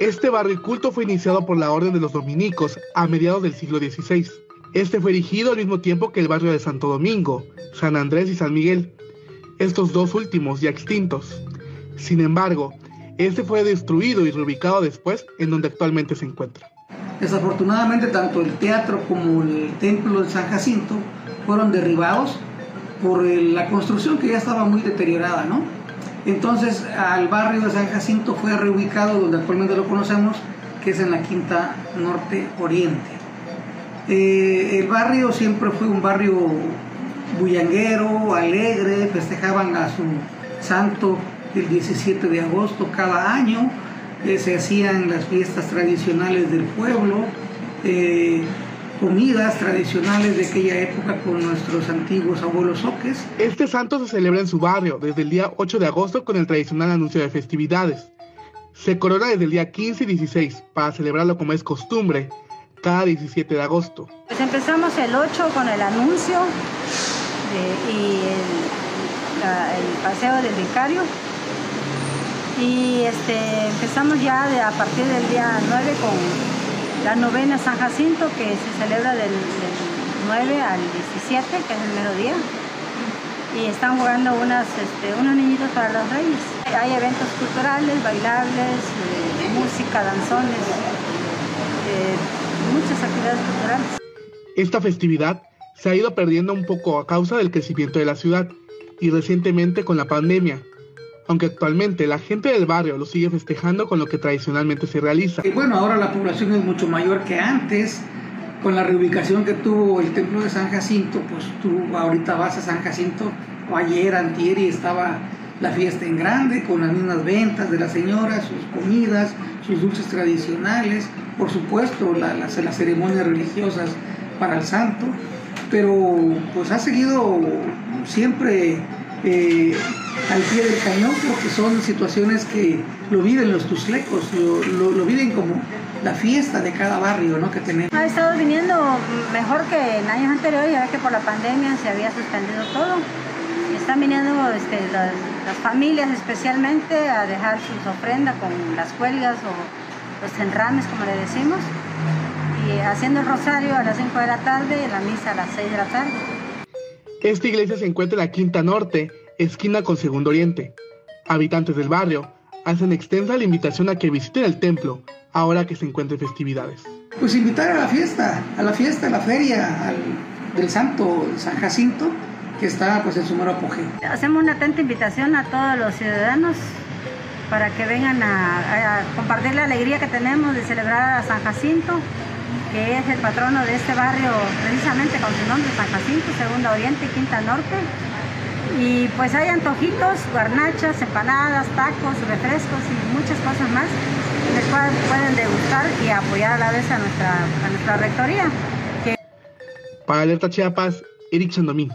Este barrio culto fue iniciado por la Orden de los Dominicos a mediados del siglo XVI. Este fue erigido al mismo tiempo que el barrio de Santo Domingo, San Andrés y San Miguel, estos dos últimos ya extintos. Sin embargo, este fue destruido y reubicado después en donde actualmente se encuentra. Desafortunadamente, tanto el teatro como el templo de San Jacinto fueron derribados por la construcción que ya estaba muy deteriorada, ¿no? Entonces, al barrio de San Jacinto fue reubicado donde actualmente lo conocemos, que es en la Quinta Norte Oriente. Eh, el barrio siempre fue un barrio bullanguero, alegre, festejaban a su santo el 17 de agosto cada año, eh, se hacían las fiestas tradicionales del pueblo, eh, comidas tradicionales de aquella época con nuestros antiguos abuelos soques. Este santo se celebra en su barrio desde el día 8 de agosto con el tradicional anuncio de festividades. Se corona desde el día 15 y 16 para celebrarlo como es costumbre cada 17 de agosto. Pues empezamos el 8 con el anuncio y el, paseo del vicario y este, empezamos ya de, a partir del día 9 con la novena San Jacinto que se celebra del, 9 al 17, que es el mero día. Y están jugando unas, este, unos niñitos para los reyes. Hay eventos culturales, bailables, eh, música, danzones, eh, muchas actividades culturales. Esta festividad se ha ido perdiendo un poco a causa del crecimiento de la ciudad y recientemente con la pandemia, aunque actualmente la gente del barrio lo sigue festejando con lo que tradicionalmente se realiza. Y bueno, ahora la población es mucho mayor que antes, con la reubicación que tuvo el templo de San Jacinto, pues tú ahorita vas a San Jacinto, o ayer, antier, y estaba la fiesta en grande, con las mismas ventas de las señoras, sus comidas, sus dulces tradicionales, por supuesto las, las ceremonias religiosas para el santo, pero pues ha seguido siempre eh, al pie del cañón porque son situaciones que lo viven los tuslecos, lo, lo, viven como la fiesta de cada barrio ¿no? que tenemos. Ha estado viniendo mejor que en años anteriores, ya que por la pandemia se había suspendido todo. Están viniendo este, las, las, familias especialmente a dejar sus ofrendas con las cuelgas o los enrames, como le decimos, y haciendo el rosario a las 5 de la tarde y la misa a las 6 de la tarde. Esta iglesia se encuentra en la Quinta Norte, esquina con Segundo Oriente. Habitantes del barrio hacen extensa la invitación a que visiten el templo ahora que se encuentren festividades. Pues invitar a la fiesta, a la fiesta, a la feria del Santo San Jacinto, que está pues en su mero apogeo. Hacemos una atenta invitación a todos los ciudadanos para que vengan a, a compartir la alegría que tenemos de celebrar a San Jacinto que es el patrono de este barrio, precisamente con su nombre, San Jacinto, Segunda Oriente Quinta Norte. Y pues hay antojitos, garnachas, empanadas, tacos, refrescos y muchas cosas más, les pueden degustar y apoyar a la vez a nuestra, a nuestra rectoría. Para Alerta Chiapas, Eric Sandomín.